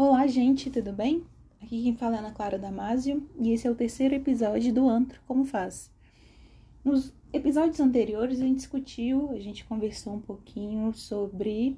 Olá, gente, tudo bem? Aqui quem fala é Ana Clara Damasio e esse é o terceiro episódio do Antro Como Faz. Nos episódios anteriores a gente discutiu, a gente conversou um pouquinho sobre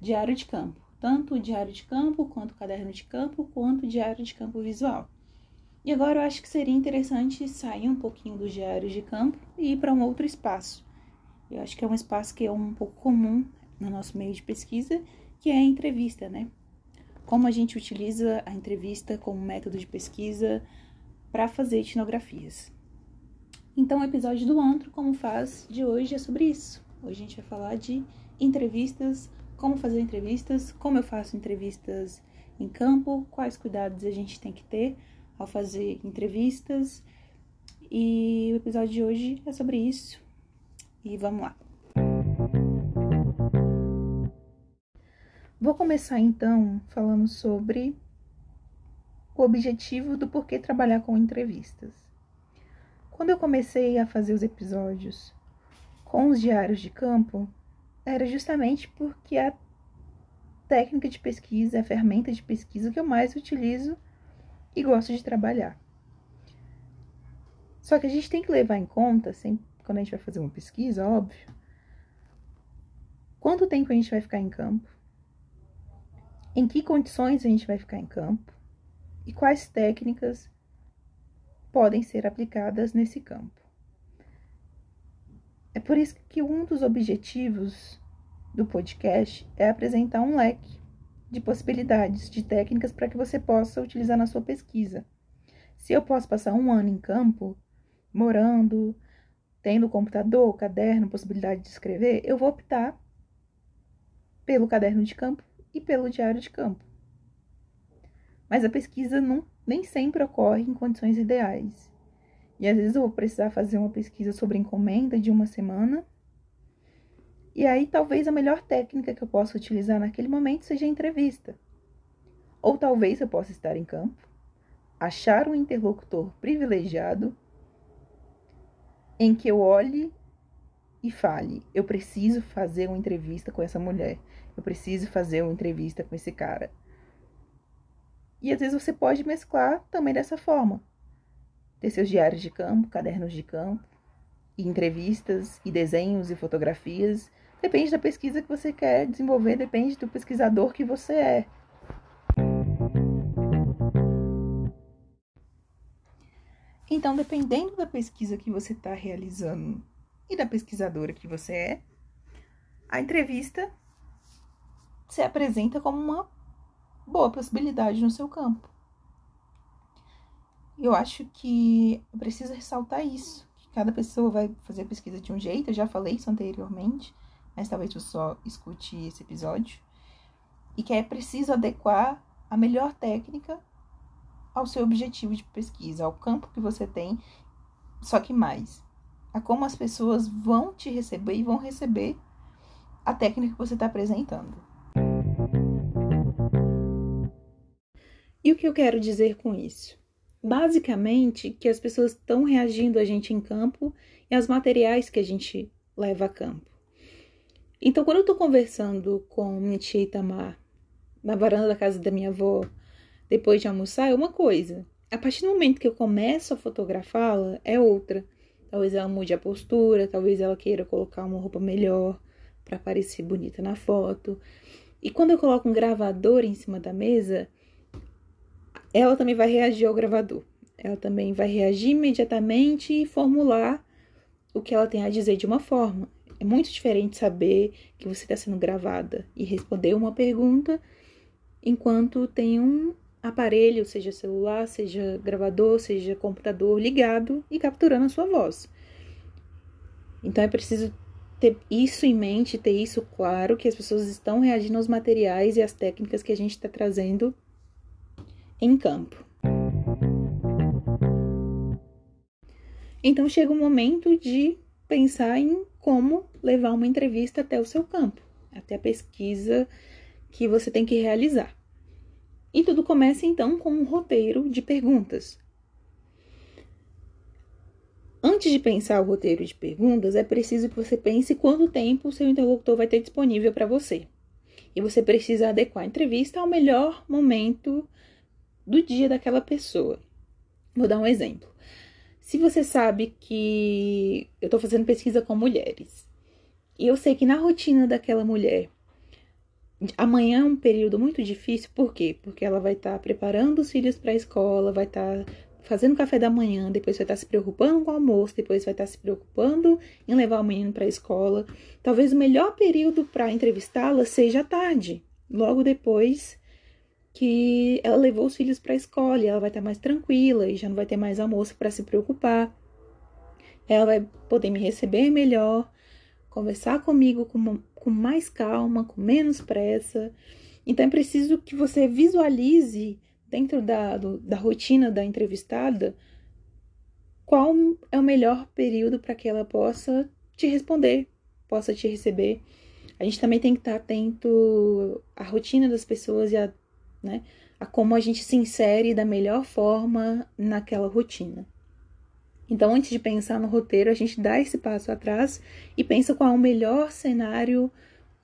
diário de campo, tanto o diário de campo, quanto o caderno de campo, quanto o diário de campo visual. E agora eu acho que seria interessante sair um pouquinho do diário de campo e ir para um outro espaço. Eu acho que é um espaço que é um pouco comum no nosso meio de pesquisa, que é a entrevista, né? Como a gente utiliza a entrevista como método de pesquisa para fazer etnografias. Então, o episódio do Antro, como faz, de hoje é sobre isso. Hoje a gente vai falar de entrevistas, como fazer entrevistas, como eu faço entrevistas em campo, quais cuidados a gente tem que ter ao fazer entrevistas. E o episódio de hoje é sobre isso. E vamos lá. Vou começar então falando sobre o objetivo do porquê trabalhar com entrevistas. Quando eu comecei a fazer os episódios com os diários de campo, era justamente porque a técnica de pesquisa, a ferramenta de pesquisa que eu mais utilizo e gosto de trabalhar. Só que a gente tem que levar em conta, sempre, quando a gente vai fazer uma pesquisa, óbvio, quanto tempo a gente vai ficar em campo, em que condições a gente vai ficar em campo e quais técnicas podem ser aplicadas nesse campo. É por isso que um dos objetivos do podcast é apresentar um leque de possibilidades, de técnicas para que você possa utilizar na sua pesquisa. Se eu posso passar um ano em campo, morando, tendo computador, caderno, possibilidade de escrever, eu vou optar pelo caderno de campo e pelo diário de campo. Mas a pesquisa não, nem sempre ocorre em condições ideais. E às vezes eu vou precisar fazer uma pesquisa sobre encomenda de uma semana. E aí talvez a melhor técnica que eu possa utilizar naquele momento seja a entrevista. Ou talvez eu possa estar em campo, achar um interlocutor privilegiado em que eu olhe e fale: eu preciso fazer uma entrevista com essa mulher, eu preciso fazer uma entrevista com esse cara. E às vezes você pode mesclar também dessa forma. Ter seus diários de campo, cadernos de campo, e entrevistas, e desenhos e fotografias. Depende da pesquisa que você quer desenvolver, depende do pesquisador que você é. Então, dependendo da pesquisa que você está realizando e da pesquisadora que você é, a entrevista se apresenta como uma boa possibilidade no seu campo. Eu acho que eu preciso ressaltar isso, que cada pessoa vai fazer a pesquisa de um jeito, eu já falei isso anteriormente, mas talvez você só escute esse episódio, e que é preciso adequar a melhor técnica ao seu objetivo de pesquisa, ao campo que você tem, só que mais, a como as pessoas vão te receber e vão receber a técnica que você está apresentando. E o que eu quero dizer com isso? Basicamente, que as pessoas estão reagindo a gente em campo e aos materiais que a gente leva a campo. Então, quando eu estou conversando com minha tia Itamar na varanda da casa da minha avó, depois de almoçar, é uma coisa. A partir do momento que eu começo a fotografá-la, é outra. Talvez ela mude a postura, talvez ela queira colocar uma roupa melhor para parecer bonita na foto. E quando eu coloco um gravador em cima da mesa, ela também vai reagir ao gravador. Ela também vai reagir imediatamente e formular o que ela tem a dizer de uma forma. É muito diferente saber que você está sendo gravada e responder uma pergunta enquanto tem um aparelho, seja celular, seja gravador, seja computador ligado e capturando a sua voz. Então é preciso ter isso em mente, ter isso claro, que as pessoas estão reagindo aos materiais e às técnicas que a gente está trazendo em campo. Então chega o momento de pensar em como levar uma entrevista até o seu campo, até a pesquisa que você tem que realizar. E tudo começa então com um roteiro de perguntas. Antes de pensar o roteiro de perguntas, é preciso que você pense quanto tempo o seu interlocutor vai ter disponível para você. e você precisa adequar a entrevista ao melhor momento do dia daquela pessoa. Vou dar um exemplo. Se você sabe que eu estou fazendo pesquisa com mulheres e eu sei que na rotina daquela mulher amanhã é um período muito difícil, por quê? Porque ela vai estar tá preparando os filhos para a escola, vai estar tá fazendo café da manhã, depois vai estar tá se preocupando com o almoço, depois vai estar tá se preocupando em levar o menino para a escola. Talvez o melhor período para entrevistá-la seja à tarde, logo depois que ela levou os filhos para a escola, e ela vai estar tá mais tranquila e já não vai ter mais almoço para se preocupar. Ela vai poder me receber melhor, conversar comigo com, com mais calma, com menos pressa. Então é preciso que você visualize dentro da, do, da rotina da entrevistada qual é o melhor período para que ela possa te responder, possa te receber. A gente também tem que estar atento à rotina das pessoas e a, né, a como a gente se insere da melhor forma naquela rotina. Então, antes de pensar no roteiro, a gente dá esse passo atrás e pensa qual é o melhor cenário,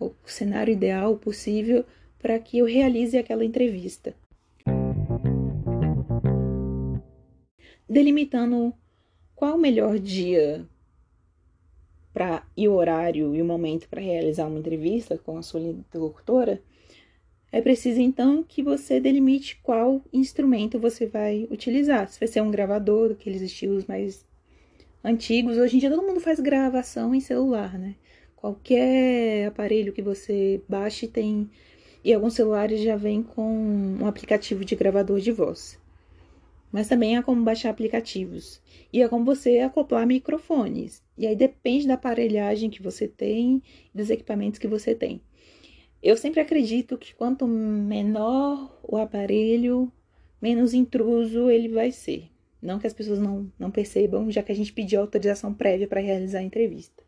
o cenário ideal possível para que eu realize aquela entrevista. Delimitando qual o melhor dia para e o horário e o momento para realizar uma entrevista com a sua interlocutora, é preciso então que você delimite qual instrumento você vai utilizar. Se vai ser um gravador, daqueles estilos mais antigos. Hoje em dia todo mundo faz gravação em celular, né? Qualquer aparelho que você baixe tem. E alguns celulares já vem com um aplicativo de gravador de voz. Mas também há como baixar aplicativos. E é como você acoplar microfones. E aí depende da aparelhagem que você tem e dos equipamentos que você tem. Eu sempre acredito que quanto menor o aparelho, menos intruso ele vai ser. Não que as pessoas não, não percebam, já que a gente pediu autorização prévia para realizar a entrevista.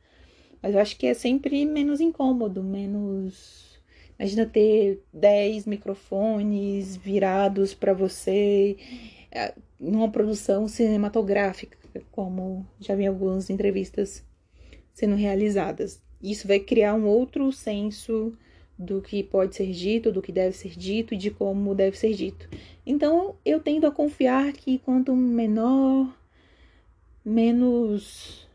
Mas eu acho que é sempre menos incômodo, menos. Imagina ter 10 microfones virados para você é, numa produção cinematográfica, como já vi algumas entrevistas sendo realizadas. Isso vai criar um outro senso do que pode ser dito, do que deve ser dito e de como deve ser dito. Então, eu tendo a confiar que quanto menor, menos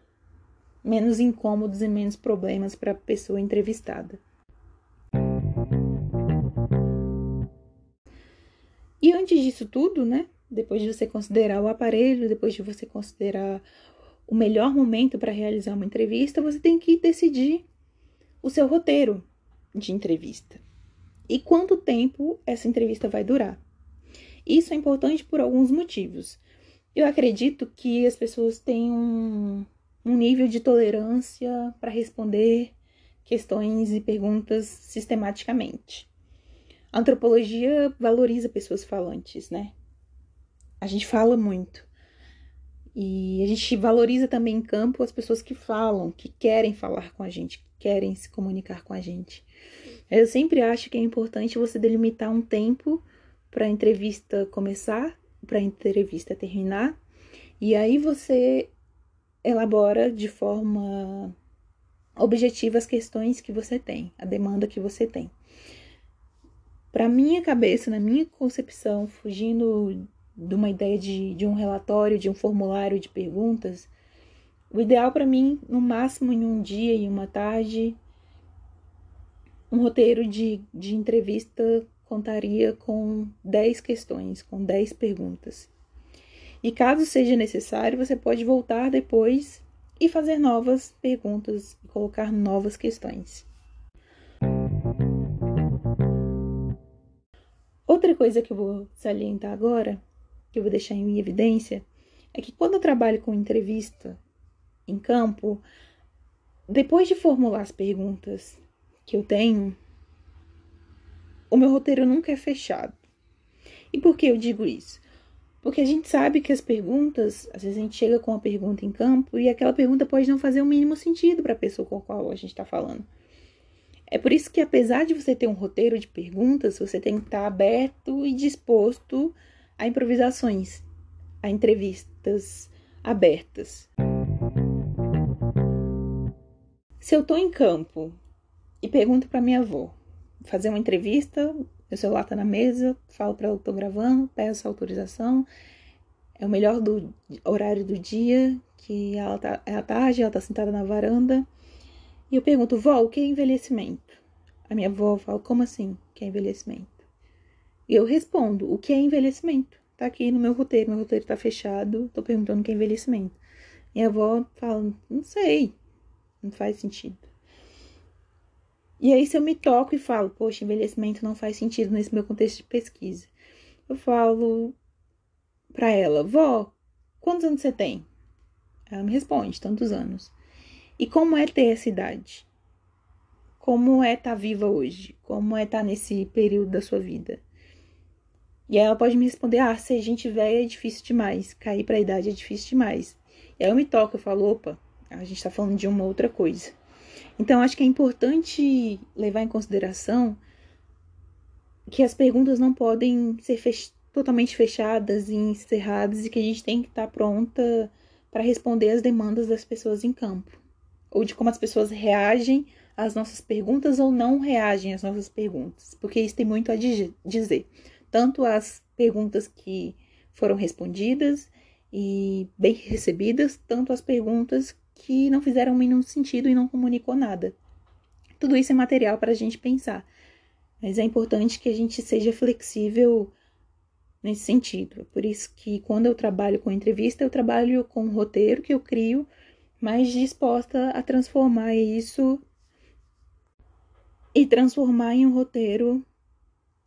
menos incômodos e menos problemas para a pessoa entrevistada. E antes disso tudo, né? Depois de você considerar o aparelho, depois de você considerar o melhor momento para realizar uma entrevista, você tem que decidir o seu roteiro, de entrevista e quanto tempo essa entrevista vai durar. Isso é importante por alguns motivos. Eu acredito que as pessoas têm um, um nível de tolerância para responder questões e perguntas sistematicamente. A antropologia valoriza pessoas falantes, né? A gente fala muito. E a gente valoriza também em campo as pessoas que falam, que querem falar com a gente, que querem se comunicar com a gente. Eu sempre acho que é importante você delimitar um tempo para a entrevista começar, para a entrevista terminar, e aí você elabora de forma objetiva as questões que você tem, a demanda que você tem. Para minha cabeça, na minha concepção, fugindo de uma ideia de, de um relatório, de um formulário de perguntas, o ideal para mim, no máximo em um dia e uma tarde, um roteiro de, de entrevista contaria com 10 questões, com 10 perguntas. E caso seja necessário, você pode voltar depois e fazer novas perguntas e colocar novas questões. Outra coisa que eu vou salientar agora que eu vou deixar em evidência é que quando eu trabalho com entrevista em campo, depois de formular as perguntas que eu tenho, o meu roteiro nunca é fechado. E por que eu digo isso? Porque a gente sabe que as perguntas, às vezes a gente chega com uma pergunta em campo e aquela pergunta pode não fazer o mínimo sentido para a pessoa com a qual a gente está falando. É por isso que, apesar de você ter um roteiro de perguntas, você tem que estar aberto e disposto a improvisações, a entrevistas abertas. Se eu estou em campo e pergunto para minha avó, fazer uma entrevista, meu celular tá na mesa, falo para ela que tô gravando, peço autorização. É o melhor do horário do dia, que ela tá, é a tarde, ela tá sentada na varanda. E eu pergunto, vó, o que é envelhecimento? A minha avó fala, como assim que é envelhecimento? Eu respondo, o que é envelhecimento? Tá aqui no meu roteiro, meu roteiro tá fechado, tô perguntando o que é envelhecimento. Minha avó fala, não sei, não faz sentido. E aí, se eu me toco e falo, poxa, envelhecimento não faz sentido nesse meu contexto de pesquisa, eu falo para ela, vó, quantos anos você tem? Ela me responde, tantos anos. E como é ter essa idade? Como é estar tá viva hoje? Como é estar tá nesse período da sua vida? E ela pode me responder: ah, ser gente velha é difícil demais, cair para a idade é difícil demais. E aí eu me toco, eu falo: opa, a gente está falando de uma outra coisa. Então, acho que é importante levar em consideração que as perguntas não podem ser fech totalmente fechadas e encerradas e que a gente tem que estar tá pronta para responder às demandas das pessoas em campo, ou de como as pessoas reagem às nossas perguntas ou não reagem às nossas perguntas, porque isso tem muito a dizer tanto as perguntas que foram respondidas e bem recebidas, tanto as perguntas que não fizeram mínimo sentido e não comunicou nada. Tudo isso é material para a gente pensar, mas é importante que a gente seja flexível nesse sentido. Por isso que quando eu trabalho com entrevista, eu trabalho com um roteiro que eu crio, mas disposta a transformar isso e transformar em um roteiro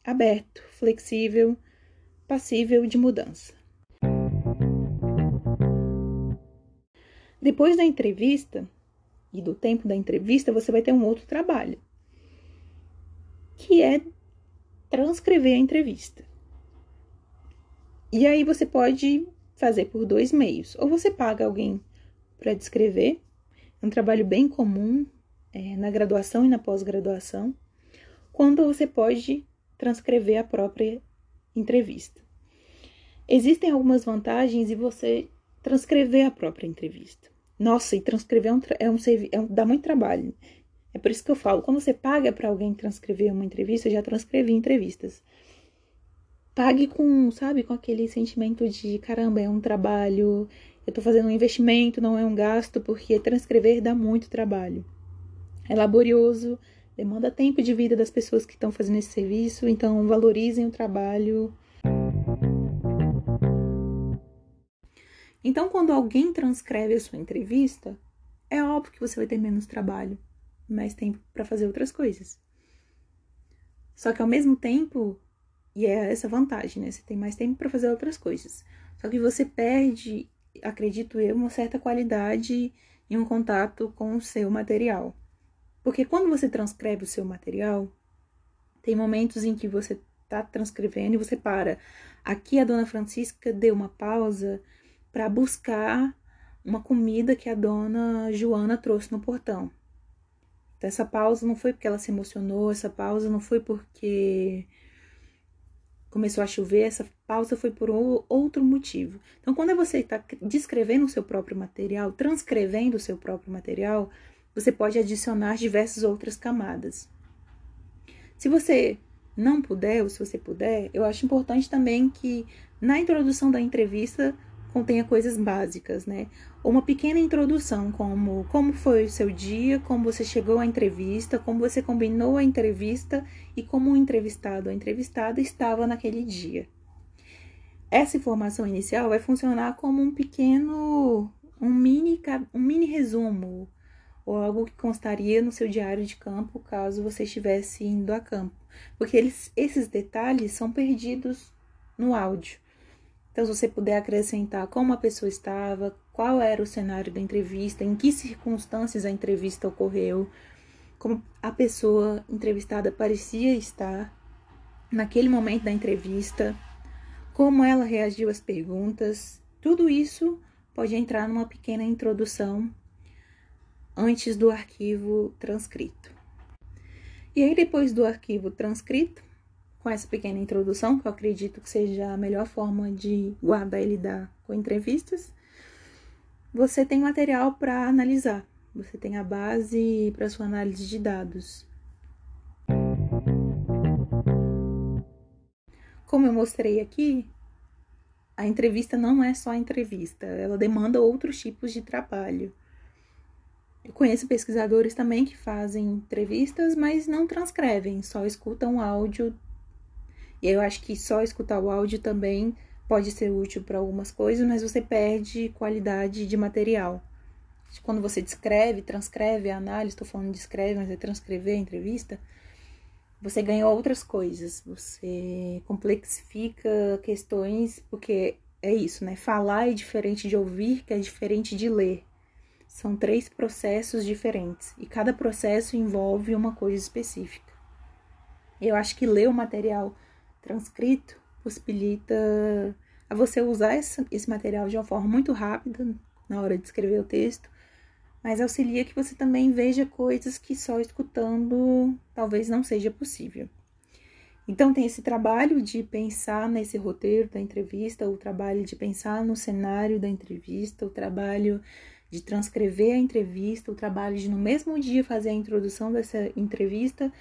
aberto, flexível, passível de mudança. Depois da entrevista e do tempo da entrevista, você vai ter um outro trabalho, que é transcrever a entrevista. E aí você pode fazer por dois meios. Ou você paga alguém para descrever, é um trabalho bem comum é, na graduação e na pós-graduação, quando você pode transcrever a própria entrevista. Existem algumas vantagens em você transcrever a própria entrevista. Nossa, e transcrever é um, é um, é um, dá muito trabalho. É por isso que eu falo, quando você paga para alguém transcrever uma entrevista, eu já transcrevi entrevistas. Pague com, sabe, com aquele sentimento de caramba, é um trabalho, eu estou fazendo um investimento, não é um gasto, porque transcrever dá muito trabalho. É laborioso, demanda tempo de vida das pessoas que estão fazendo esse serviço, então valorizem o trabalho. Então, quando alguém transcreve a sua entrevista, é óbvio que você vai ter menos trabalho, mais tempo para fazer outras coisas. Só que ao mesmo tempo, e é essa vantagem, né? Você tem mais tempo para fazer outras coisas. Só que você perde, acredito eu, uma certa qualidade e um contato com o seu material. Porque quando você transcreve o seu material, tem momentos em que você está transcrevendo e você para. Aqui a dona Francisca deu uma pausa para buscar uma comida que a dona Joana trouxe no portão. Então, essa pausa não foi porque ela se emocionou, essa pausa não foi porque começou a chover, essa pausa foi por outro motivo. Então, quando você está descrevendo o seu próprio material, transcrevendo o seu próprio material, você pode adicionar diversas outras camadas. Se você não puder, ou se você puder, eu acho importante também que na introdução da entrevista contenha coisas básicas, né? Uma pequena introdução, como como foi o seu dia, como você chegou à entrevista, como você combinou a entrevista e como o entrevistado ou entrevistada estava naquele dia. Essa informação inicial vai funcionar como um pequeno, um mini, um mini resumo, ou algo que constaria no seu diário de campo caso você estivesse indo a campo, porque eles, esses detalhes são perdidos no áudio. Então, se você puder acrescentar como a pessoa estava, qual era o cenário da entrevista, em que circunstâncias a entrevista ocorreu, como a pessoa entrevistada parecia estar naquele momento da entrevista, como ela reagiu às perguntas, tudo isso pode entrar numa pequena introdução antes do arquivo transcrito. E aí, depois do arquivo transcrito, com essa pequena introdução, que eu acredito que seja a melhor forma de guardar e lidar com entrevistas, você tem material para analisar, você tem a base para sua análise de dados. como eu mostrei aqui, a entrevista não é só entrevista, ela demanda outros tipos de trabalho. Eu conheço pesquisadores também que fazem entrevistas, mas não transcrevem, só escutam o áudio. E eu acho que só escutar o áudio também pode ser útil para algumas coisas, mas você perde qualidade de material. Quando você descreve, transcreve a análise, estou falando de escreve, mas é transcrever a entrevista, você ganha outras coisas, você complexifica questões, porque é isso, né? Falar é diferente de ouvir, que é diferente de ler. São três processos diferentes e cada processo envolve uma coisa específica. Eu acho que ler o material transcrito possibilita a você usar esse, material de uma forma muito rápida na hora de escrever o texto mas auxilia que você também veja coisas que só escutando talvez não seja possível. Então, tem esse trabalho de pensar nesse roteiro da entrevista, o trabalho de pensar no cenário da entrevista, o trabalho de transcrever a entrevista, o trabalho de no mesmo dia fazer a introdução dessa entrevista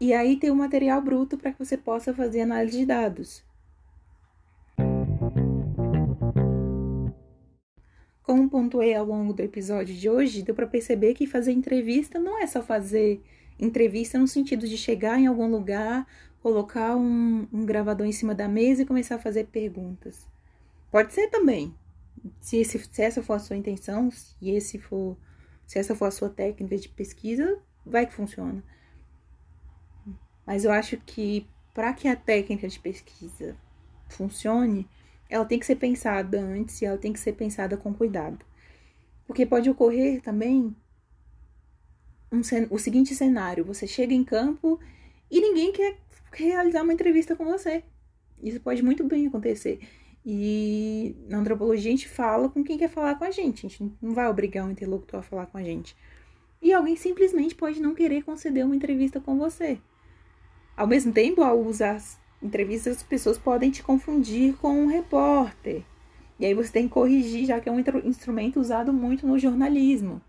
e aí ter o material bruto para que você possa fazer análise de dados. Como pontuei ao longo do episódio de hoje, deu para perceber que fazer entrevista não é só fazer entrevista no sentido de chegar em algum lugar, colocar um, um gravador em cima da mesa e começar a fazer perguntas. Pode ser também. Se, esse, se essa for a sua intenção, se esse for, se essa for a sua técnica de pesquisa, vai que funciona. Mas eu acho que para que a técnica de pesquisa funcione, ela tem que ser pensada antes e ela tem que ser pensada com cuidado. Porque pode ocorrer também um, o seguinte cenário: você chega em campo e ninguém quer realizar uma entrevista com você. Isso pode muito bem acontecer. E na antropologia a gente fala com quem quer falar com a gente. A gente não vai obrigar um interlocutor a falar com a gente. E alguém simplesmente pode não querer conceder uma entrevista com você. Ao mesmo tempo, ao usar entrevistas as pessoas podem te confundir com um repórter. E aí você tem que corrigir, já que é um instrumento usado muito no jornalismo.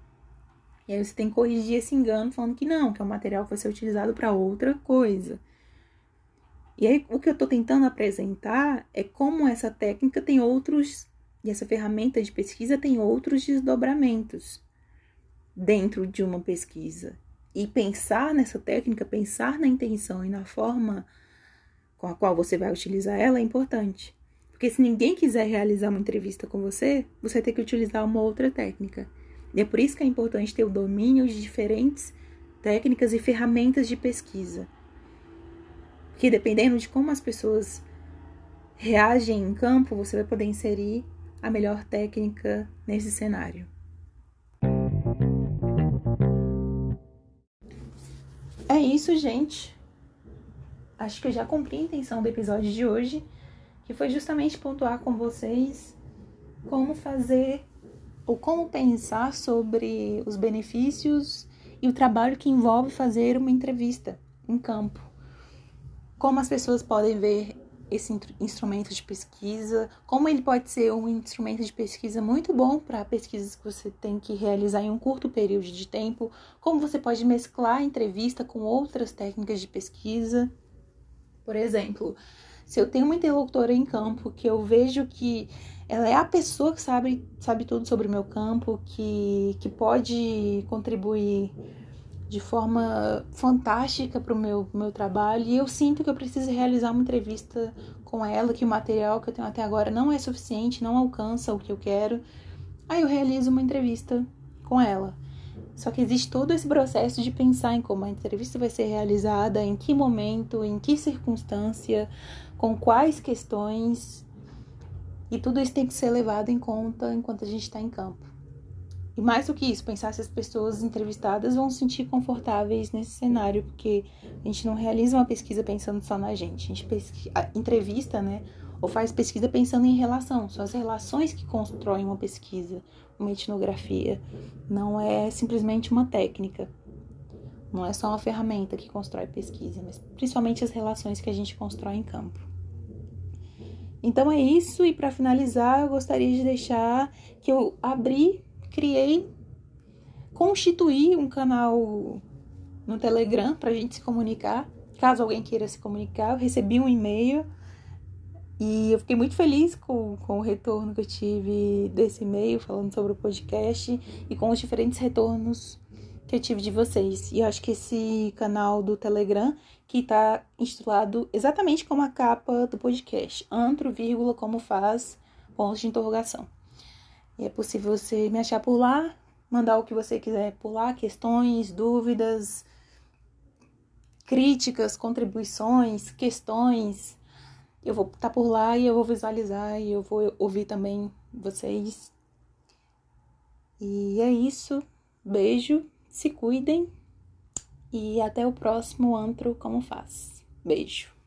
E aí você tem que corrigir esse engano falando que não, que é um material que vai ser utilizado para outra coisa. E aí o que eu estou tentando apresentar é como essa técnica tem outros, e essa ferramenta de pesquisa tem outros desdobramentos dentro de uma pesquisa. E pensar nessa técnica, pensar na intenção e na forma com a qual você vai utilizar ela é importante. Porque se ninguém quiser realizar uma entrevista com você, você vai ter que utilizar uma outra técnica. E é por isso que é importante ter o domínio de diferentes técnicas e ferramentas de pesquisa. Porque dependendo de como as pessoas reagem em campo, você vai poder inserir a melhor técnica nesse cenário. É isso, gente acho que eu já cumpri a intenção do episódio de hoje, que foi justamente pontuar com vocês como fazer ou como pensar sobre os benefícios e o trabalho que envolve fazer uma entrevista em campo. Como as pessoas podem ver esse instrumento de pesquisa, como ele pode ser um instrumento de pesquisa muito bom para pesquisas que você tem que realizar em um curto período de tempo, como você pode mesclar a entrevista com outras técnicas de pesquisa. Por exemplo, se eu tenho uma interlocutora em campo que eu vejo que ela é a pessoa que sabe, sabe tudo sobre o meu campo, que, que pode contribuir de forma fantástica para o meu, meu trabalho, e eu sinto que eu preciso realizar uma entrevista com ela, que o material que eu tenho até agora não é suficiente, não alcança o que eu quero, aí eu realizo uma entrevista com ela. Só que existe todo esse processo de pensar em como a entrevista vai ser realizada, em que momento, em que circunstância, com quais questões. E tudo isso tem que ser levado em conta enquanto a gente está em campo. E mais do que isso, pensar se as pessoas entrevistadas vão se sentir confortáveis nesse cenário, porque a gente não realiza uma pesquisa pensando só na gente. A gente pesqui... entrevista, né? Ou faz pesquisa pensando em relação. São as relações que constroem uma pesquisa uma etnografia. Não é simplesmente uma técnica. Não é só uma ferramenta que constrói pesquisa, mas principalmente as relações que a gente constrói em campo. Então é isso, e para finalizar, eu gostaria de deixar que eu abri, criei, constituí um canal no Telegram para a gente se comunicar. Caso alguém queira se comunicar, eu recebi um e-mail E eu fiquei muito feliz com, com o retorno que eu tive desse e-mail falando sobre o podcast e com os diferentes retornos que eu tive de vocês. E eu acho que esse canal do Telegram, que tá intitulado exatamente como a capa do podcast, antro, vírgula, como faz, pontos de interrogação. É possível você me achar por lá, mandar o que você quiser por lá, questões, dúvidas, críticas, contribuições, questões eu vou estar por lá e eu vou visualizar e eu vou ouvir também vocês. E é isso. Beijo, se cuidem e até o próximo antro como faz. Beijo.